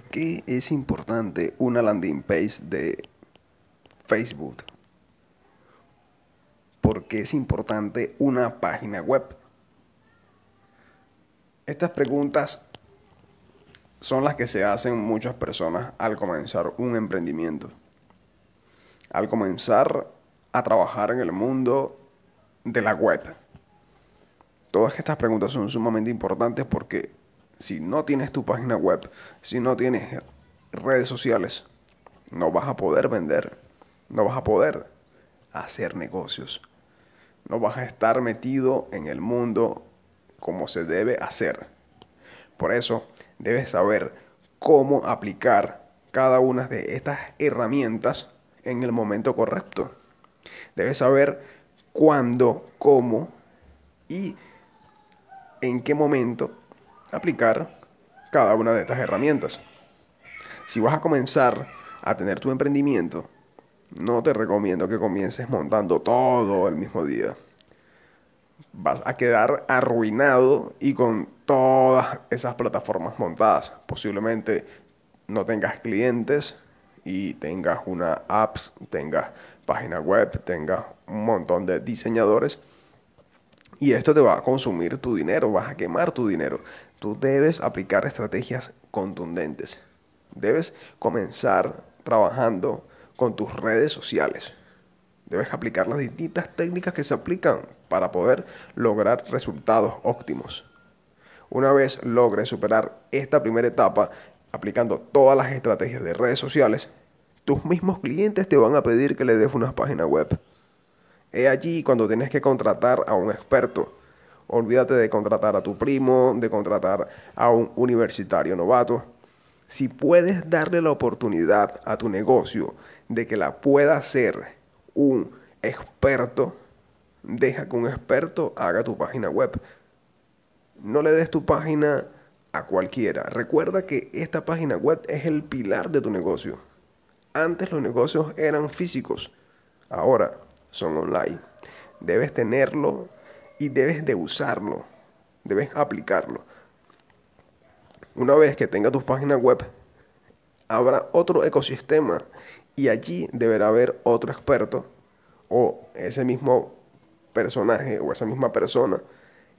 ¿Por qué es importante una landing page de Facebook? ¿Por qué es importante una página web? Estas preguntas son las que se hacen muchas personas al comenzar un emprendimiento. Al comenzar a trabajar en el mundo de la web. Todas estas preguntas son sumamente importantes porque si no tienes tu página web, si no tienes redes sociales, no vas a poder vender, no vas a poder hacer negocios, no vas a estar metido en el mundo como se debe hacer. Por eso debes saber cómo aplicar cada una de estas herramientas en el momento correcto. Debes saber cuándo, cómo y en qué momento aplicar cada una de estas herramientas. Si vas a comenzar a tener tu emprendimiento, no te recomiendo que comiences montando todo el mismo día. Vas a quedar arruinado y con todas esas plataformas montadas. Posiblemente no tengas clientes y tengas una apps, tengas página web, tengas un montón de diseñadores. Y esto te va a consumir tu dinero, vas a quemar tu dinero tú debes aplicar estrategias contundentes. Debes comenzar trabajando con tus redes sociales. Debes aplicar las distintas técnicas que se aplican para poder lograr resultados óptimos. Una vez logres superar esta primera etapa aplicando todas las estrategias de redes sociales, tus mismos clientes te van a pedir que le des una página web. He allí cuando tienes que contratar a un experto Olvídate de contratar a tu primo, de contratar a un universitario novato. Si puedes darle la oportunidad a tu negocio de que la pueda hacer un experto, deja que un experto haga tu página web. No le des tu página a cualquiera. Recuerda que esta página web es el pilar de tu negocio. Antes los negocios eran físicos, ahora son online. Debes tenerlo y debes de usarlo, debes aplicarlo. Una vez que tenga tu página web, habrá otro ecosistema y allí deberá haber otro experto o ese mismo personaje o esa misma persona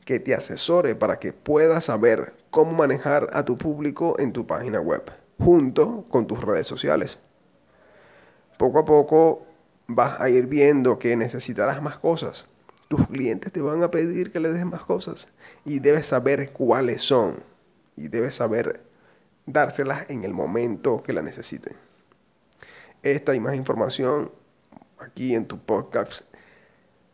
que te asesore para que puedas saber cómo manejar a tu público en tu página web, junto con tus redes sociales. Poco a poco vas a ir viendo que necesitarás más cosas tus clientes te van a pedir que le des más cosas y debes saber cuáles son y debes saber dárselas en el momento que la necesiten. Esta y más información aquí en tu podcast.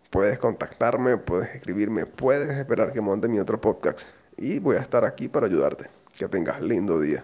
Puedes contactarme, puedes escribirme, puedes esperar que monte mi otro podcast y voy a estar aquí para ayudarte. Que tengas lindo día.